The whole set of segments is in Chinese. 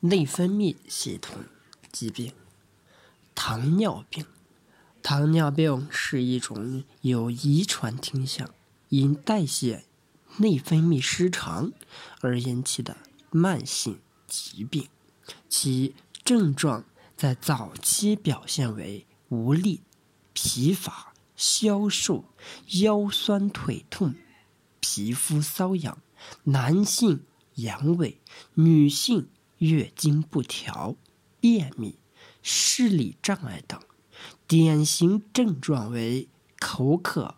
内分泌系统疾病。糖尿病，糖尿病是一种有遗传倾向、因代谢、内分泌失常而引起的慢性疾病。其症状在早期表现为无力、疲乏、消瘦、腰酸腿痛、皮肤瘙痒，男性阳痿，女性月经不调、便秘。视力障碍等，典型症状为口渴、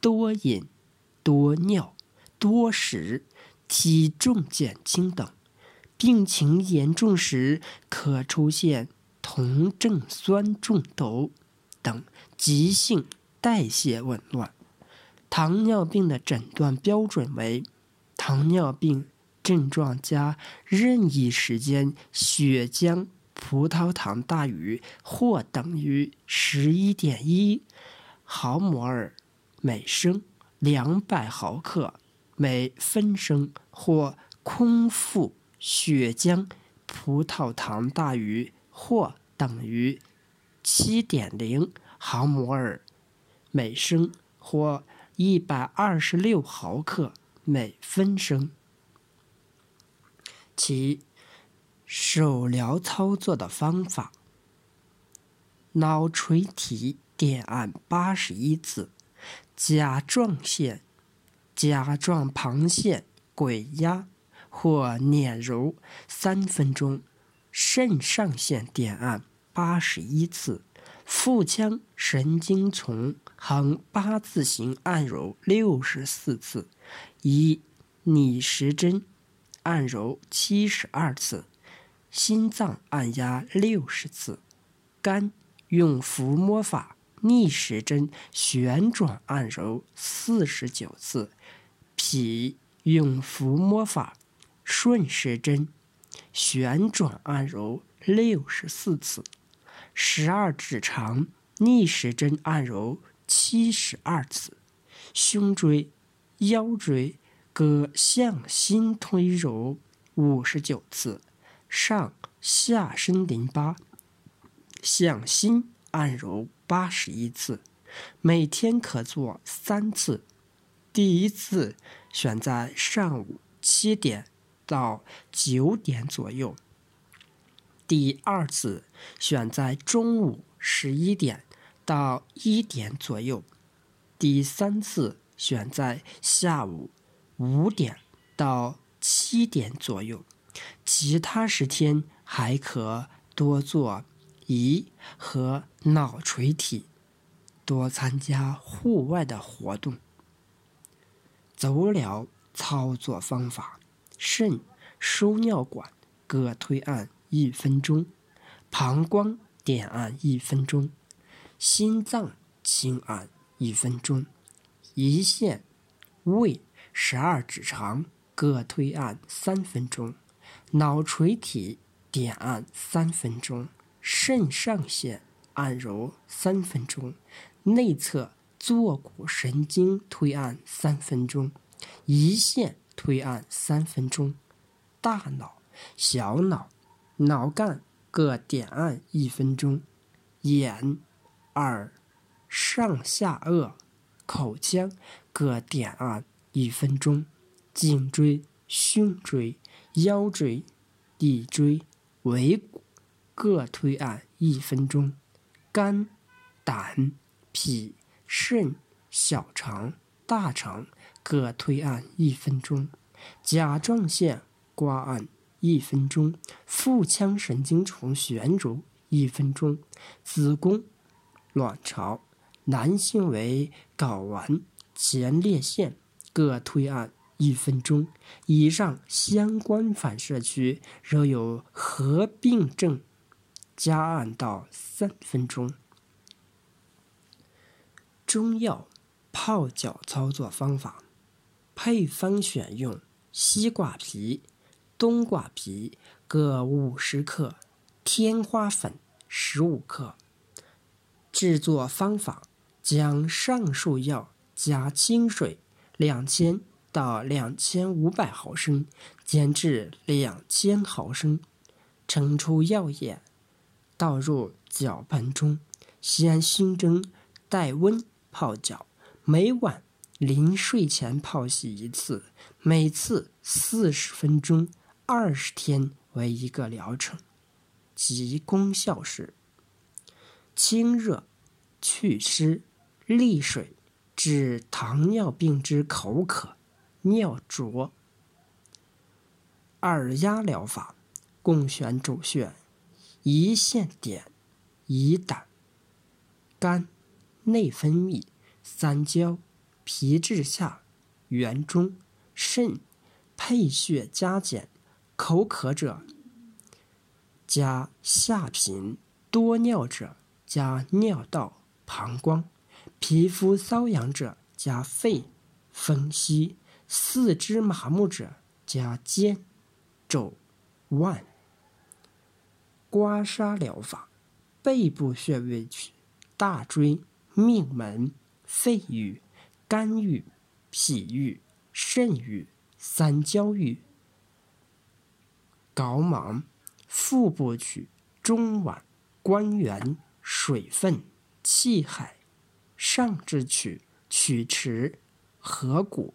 多饮、多尿、多食、体重减轻等。病情严重时，可出现酮症酸中毒等急性代谢紊乱。糖尿病的诊断标准为：糖尿病症状加任意时间血浆。葡萄糖大于或等于十一点一毫摩尔每升两百毫克每分升，或空腹血浆葡萄糖大于或等于七点零毫摩尔每升，或一百二十六毫克每分升。其手疗操作的方法：脑垂体点按八十一次，甲状腺、甲状旁腺鬼压或捻揉三分钟；肾上腺点按八十一次，腹腔神经丛横八字形按揉六十四次，以逆时针按揉七十二次。心脏按压六十次，肝用抚摸法逆时针旋转按揉四十九次，脾用抚摸法顺时针旋转按揉六十四次，十二指肠逆时针按揉七十二次，胸椎、腰椎各向心推揉五十九次。上下身淋巴向心按揉八十一次，每天可做三次。第一次选在上午七点到九点左右，第二次选在中午十一点到一点左右，第三次选在下午五点到七点左右。其他十天还可多做胰和脑垂体，多参加户外的活动。足疗操作方法：肾输尿管各推按一分钟，膀胱点按一分钟，心脏轻按一分钟，胰腺、胃、十二指肠各推按三分钟。脑垂体点按三分钟，肾上腺按揉三分钟，内侧坐骨神经推按三分钟，胰腺推按三分钟，大脑、小脑、脑干各点按一分钟，眼、耳、上下颚、口腔各点按一分钟，颈椎、胸椎。腰椎、骶椎、尾骨各推按一分钟，肝、胆、脾、肾、小肠、大肠各推按一分钟，甲状腺刮按一分钟，腹腔神经丛旋揉一分钟，子宫、卵巢男性为睾丸、前列腺各推按。一分钟以上相关反射区仍有合并症，加按到三分钟。中药泡脚操作方法：配方选用西瓜皮、冬瓜皮各五十克，天花粉十五克。制作方法：将上述药加清水两千。到两千五百毫升，煎至两千毫升，盛出药液，倒入脚盆中，先熏蒸，待温泡脚。每晚临睡前泡洗一次，每次四十分钟，二十天为一个疗程。其功效是：清热、祛湿、利水，治糖尿病之口渴、尿浊。二压疗法，共选主穴：胰腺点、胰胆、肝、内分泌、三焦、皮质下、元中、肾，配穴加减。口渴者加下频，多尿者加尿道、膀胱，皮肤瘙痒者加肺、风息，四肢麻木者加肩。肘、腕、刮痧疗法，背部穴位取大椎、命门、肺俞、肝俞、脾俞、肾俞、三焦俞；睾丸，腹部取中脘、关元、水分、气海；上肢取曲池、合谷、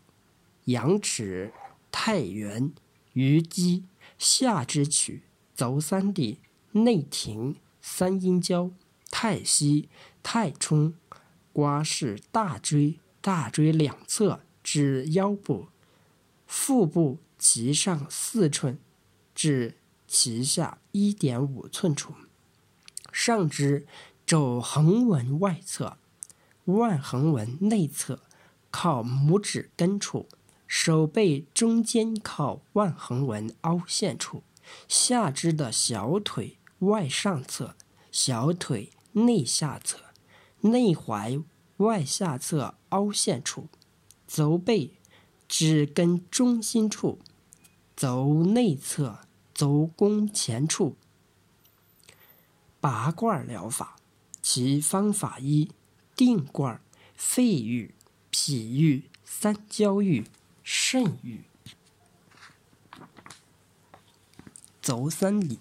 阳池、太元。鱼肌下肢取足三里、内庭、三阴交、太溪、太冲，刮拭大椎、大椎两侧至腰部、腹部脐上四寸至脐下一点五寸处，上肢肘横纹外侧、腕横纹内侧靠拇指根处。手背中间靠腕横纹凹陷处，下肢的小腿外上侧、小腿内下侧、内踝外下侧凹陷处，足背指根中心处，足内侧足弓前处。拔罐疗法，其方法一：定罐，肺俞、脾俞、三焦俞。肾俞、足三里、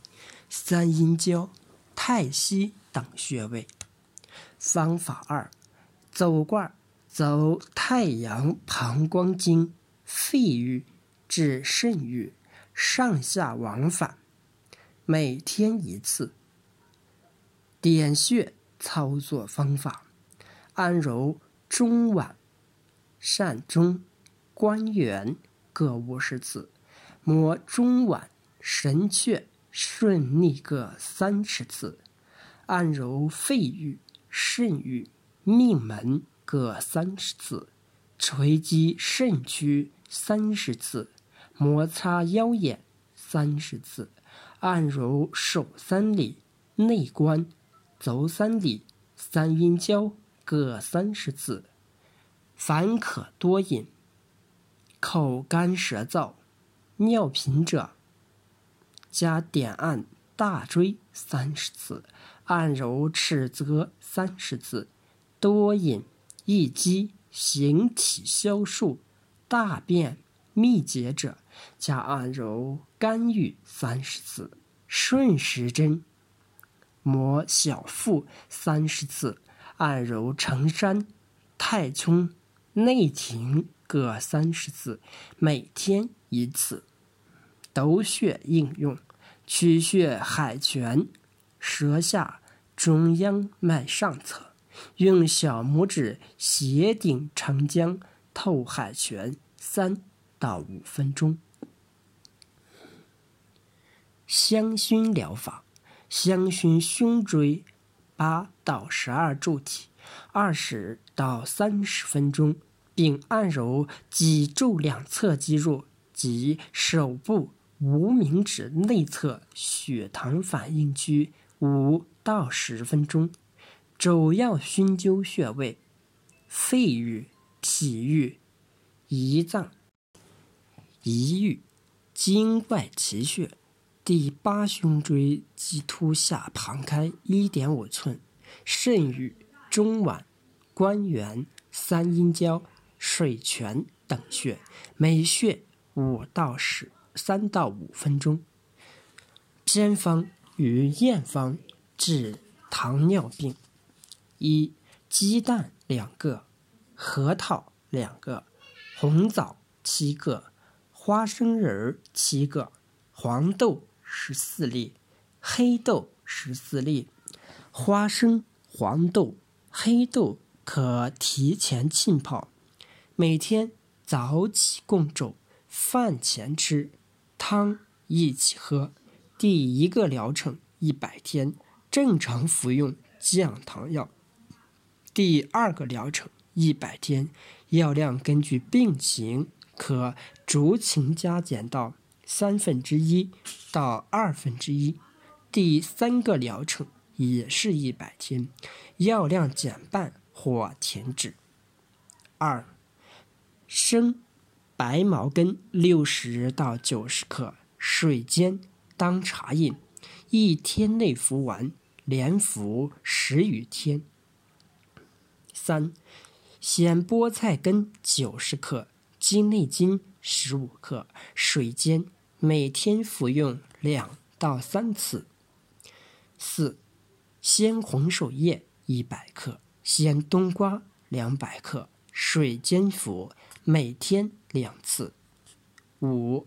三阴交、太溪等穴位。方法二：走罐，走太阳膀胱经、肺俞至肾俞，上下往返，每天一次。点穴操作方法：按揉中脘、膻中。关元各五十次，摩中脘、神阙、顺逆各三十次，按揉肺俞、肾俞、命门各三十次，捶击肾区三十次，摩擦腰眼三十次，按揉手三里、内关、足三里、三阴交各三十次。凡可多饮。口干舌燥、尿频者，加点按大椎三十次，按揉尺泽三十次。多饮易激，形体消瘦、大便秘结者，加按揉肝俞三十次。顺时针摩小腹三十次，按揉承山、太冲、内庭。各三十次，每天一次。斗穴应用：取穴海泉，舌下中央脉上侧，用小拇指斜顶承浆，透海泉三到五分钟。香薰疗法：香薰胸椎八到十二柱体，二十到三十分钟。并按揉脊柱两侧肌肉及手部无名指内侧血糖反应区五到十分钟。主要熏灸穴位：肺俞、脾俞、胰脏、胰俞、经外奇穴，第八胸椎棘突下旁开一点五寸，肾俞、中脘、关元、三阴交。水泉等穴，每穴五到十三到五分钟。偏方与验方治糖尿病：一、鸡蛋两个，核桃两个，红枣七个，花生仁儿七个，黄豆十四粒，黑豆十四粒。花生、黄豆、黑豆可提前浸泡，每天早起共粥，饭前吃，汤一起喝。第一个疗程一百天，正常服用降糖药。第二个疗程一百天，药量根据病情可酌情加减到三分之一到二分之一。第三个疗程。也是一百天，药量减半或停止。二，生白茅根六十到九十克，水煎当茶饮，一天内服完，连服十余天。三，鲜菠菜根九十克，鸡内金十五克，水煎，每天服用两到三次。四。鲜红薯叶一百克，鲜冬瓜两百克，水煎服，每天两次。五，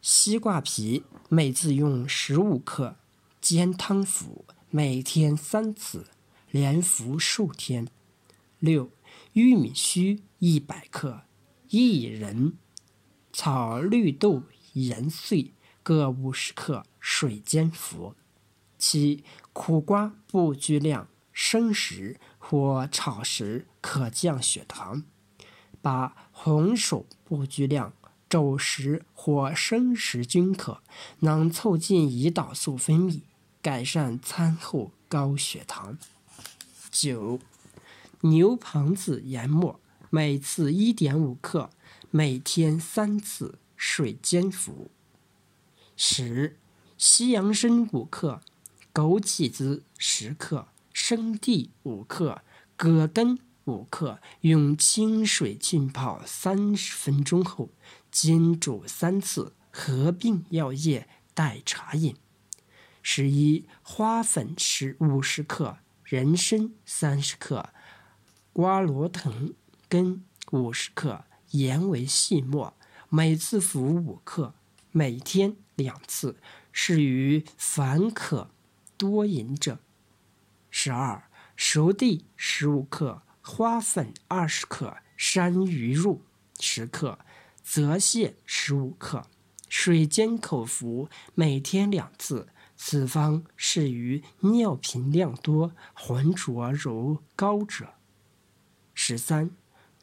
西瓜皮每次用十五克，煎汤服，每天三次，连服数天。六，玉米须一百克，薏仁、炒绿豆研碎各五十克，水煎服。七。苦瓜不拘量，生食或炒食可降血糖。八红薯不拘量，粥食或生食均可，能促进胰岛素分泌，改善餐后高血糖。九牛蒡子研末，每次一点五克，每天三次，水煎服。十西洋参五克。枸杞子十克，生地五克，葛根五克，用清水浸泡三十分钟后，煎煮三次，合并药液代茶饮。十一花粉十五十克，人参三十克，瓜罗藤根五十克，研为细末，每次服五克，每天两次，适于烦渴。多饮者，十二熟地十五克，花粉二十克，山萸入十克，泽泻十五克，水煎口服，每天两次。此方适于尿频量多、浑浊如膏者。十三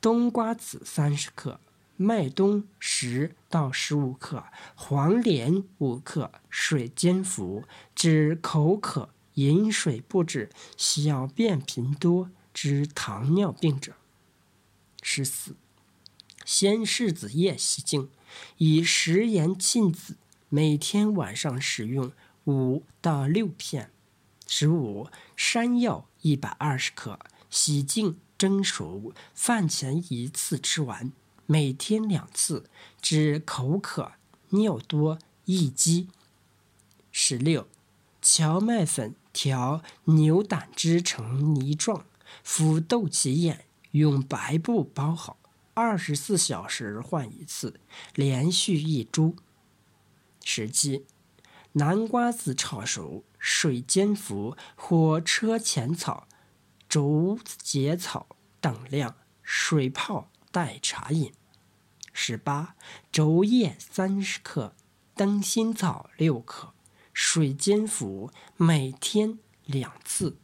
冬瓜子三十克，麦冬十到十五克，黄连五克，水煎服，治口渴、饮水不止、小便频多之糖尿病者。十四，鲜柿子叶洗净，以食盐浸渍，每天晚上使用五到六片。十五，山药一百二十克，洗净蒸熟，饭前一次吃完。每天两次，治口渴、尿多、易饥。十六，荞麦粉调牛胆汁成泥状，敷豆脐眼，用白布包好，二十四小时换一次，连续一株。十七，南瓜子炒熟，水煎服，或车前草、竹节草等量，水泡。代茶饮。十八，竹叶三十克，灯心草六克，水煎服，每天两次。